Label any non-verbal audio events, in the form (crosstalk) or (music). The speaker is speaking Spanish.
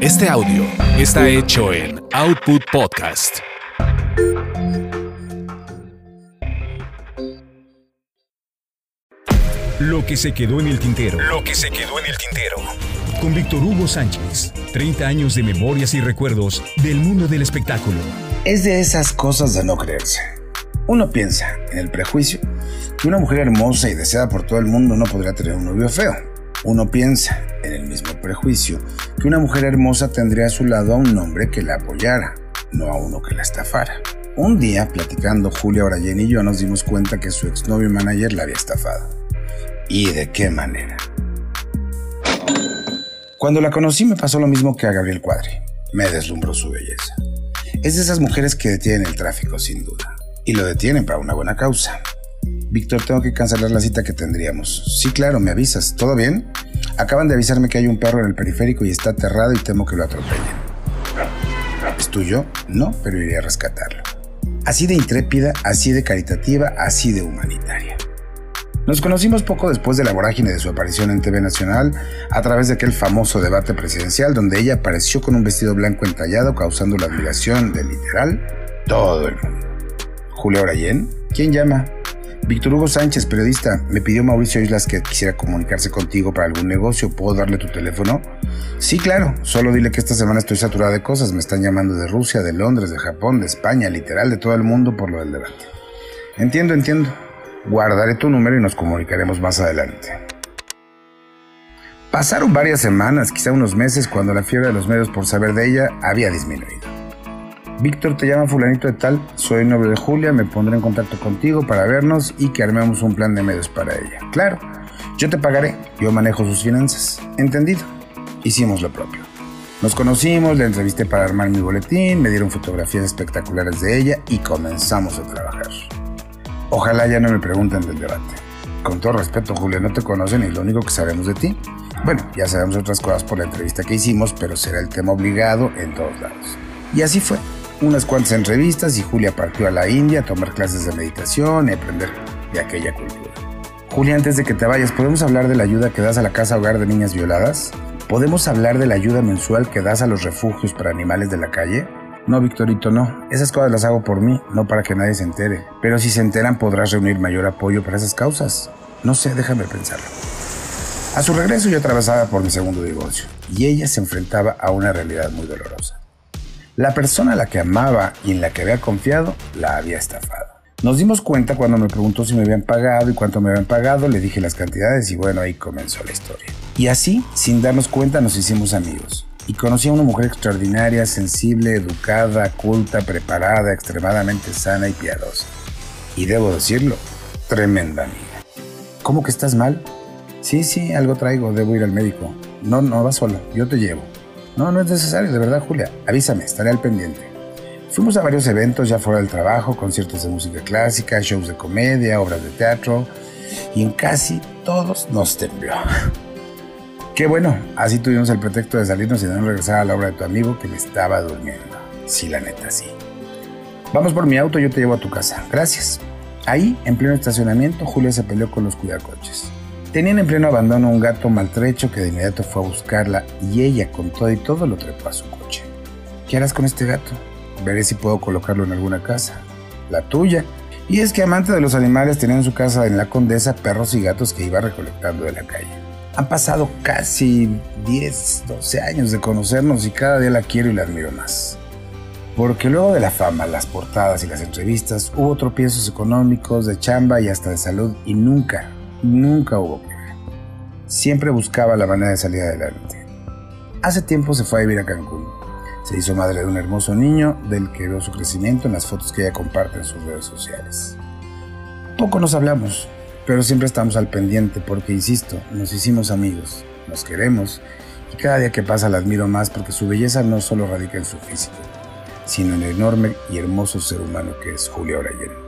Este audio está hecho en Output Podcast. Lo que se quedó en el tintero. Lo que se quedó en el tintero. Con Víctor Hugo Sánchez. 30 años de memorias y recuerdos del mundo del espectáculo. Es de esas cosas de no creerse. Uno piensa en el prejuicio que una mujer hermosa y deseada por todo el mundo no podría tener un novio feo. Uno piensa en el mismo prejuicio que una mujer hermosa tendría a su lado a un hombre que la apoyara, no a uno que la estafara. Un día, platicando Julia Orayen y yo, nos dimos cuenta que su exnovio manager la había estafado. ¿Y de qué manera? Cuando la conocí me pasó lo mismo que a Gabriel Cuadri. Me deslumbró su belleza. Es de esas mujeres que detienen el tráfico, sin duda. Y lo detienen para una buena causa. Víctor, tengo que cancelar la cita que tendríamos. Sí, claro, me avisas. ¿Todo bien? Acaban de avisarme que hay un perro en el periférico y está aterrado y temo que lo atropellen. ¿Es tuyo? No, pero iré a rescatarlo. Así de intrépida, así de caritativa, así de humanitaria. Nos conocimos poco después de la vorágine de su aparición en TV Nacional a través de aquel famoso debate presidencial donde ella apareció con un vestido blanco entallado causando la admiración de literal todo el mundo. Julia Orayen, ¿quién llama? Víctor Hugo Sánchez, periodista, me pidió Mauricio Islas que quisiera comunicarse contigo para algún negocio. ¿Puedo darle tu teléfono? Sí, claro. Solo dile que esta semana estoy saturada de cosas. Me están llamando de Rusia, de Londres, de Japón, de España, literal, de todo el mundo por lo del debate. Entiendo, entiendo. Guardaré tu número y nos comunicaremos más adelante. Pasaron varias semanas, quizá unos meses, cuando la fiebre de los medios por saber de ella había disminuido. Víctor te llama fulanito de tal, soy novio de Julia, me pondré en contacto contigo para vernos y que armemos un plan de medios para ella. Claro, yo te pagaré, yo manejo sus finanzas. Entendido. Hicimos lo propio. Nos conocimos, le entrevisté para armar mi boletín, me dieron fotografías espectaculares de ella y comenzamos a trabajar. Ojalá ya no me pregunten del debate. Con todo respeto, Julia, no te conocen y lo único que sabemos de ti. Bueno, ya sabemos otras cosas por la entrevista que hicimos, pero será el tema obligado en todos lados. Y así fue. Unas cuantas entrevistas y Julia partió a la India a tomar clases de meditación y aprender de aquella cultura. Julia, antes de que te vayas, ¿podemos hablar de la ayuda que das a la casa hogar de niñas violadas? ¿Podemos hablar de la ayuda mensual que das a los refugios para animales de la calle? No, Victorito, no. Esas cosas las hago por mí, no para que nadie se entere. Pero si se enteran podrás reunir mayor apoyo para esas causas. No sé, déjame pensarlo. A su regreso yo atravesaba por mi segundo divorcio y ella se enfrentaba a una realidad muy dolorosa. La persona a la que amaba y en la que había confiado la había estafado. Nos dimos cuenta cuando me preguntó si me habían pagado y cuánto me habían pagado, le dije las cantidades y bueno, ahí comenzó la historia. Y así, sin darnos cuenta, nos hicimos amigos y conocí a una mujer extraordinaria, sensible, educada, culta, preparada, extremadamente sana y piadosa. Y debo decirlo, tremenda amiga. ¿Cómo que estás mal? Sí, sí, algo traigo, debo ir al médico. No, no vas solo, yo te llevo. No, no es necesario, de verdad, Julia. Avísame, estaré al pendiente. Fuimos a varios eventos ya fuera del trabajo, conciertos de música clásica, shows de comedia, obras de teatro, y en casi todos nos tembló. (laughs) Qué bueno, así tuvimos el pretexto de salirnos y de no regresar a la obra de tu amigo que me estaba durmiendo. Sí, la neta, sí. Vamos por mi auto, yo te llevo a tu casa. Gracias. Ahí, en pleno estacionamiento, Julia se peleó con los cuidacoches. Tenían en pleno abandono un gato maltrecho que de inmediato fue a buscarla y ella, con todo y todo, lo trepó a su coche. ¿Qué harás con este gato? Veré si puedo colocarlo en alguna casa. La tuya. Y es que amante de los animales tenía en su casa en la Condesa perros y gatos que iba recolectando de la calle. Han pasado casi 10, 12 años de conocernos y cada día la quiero y la admiro más. Porque luego de la fama, las portadas y las entrevistas, hubo tropiezos económicos, de chamba y hasta de salud y nunca, nunca hubo queja. Siempre buscaba la manera de salir adelante. Hace tiempo se fue a vivir a Cancún. Se hizo madre de un hermoso niño del que veo su crecimiento en las fotos que ella comparte en sus redes sociales. Poco nos hablamos, pero siempre estamos al pendiente porque, insisto, nos hicimos amigos, nos queremos y cada día que pasa la admiro más porque su belleza no solo radica en su físico, sino en el enorme y hermoso ser humano que es Julio Orayen.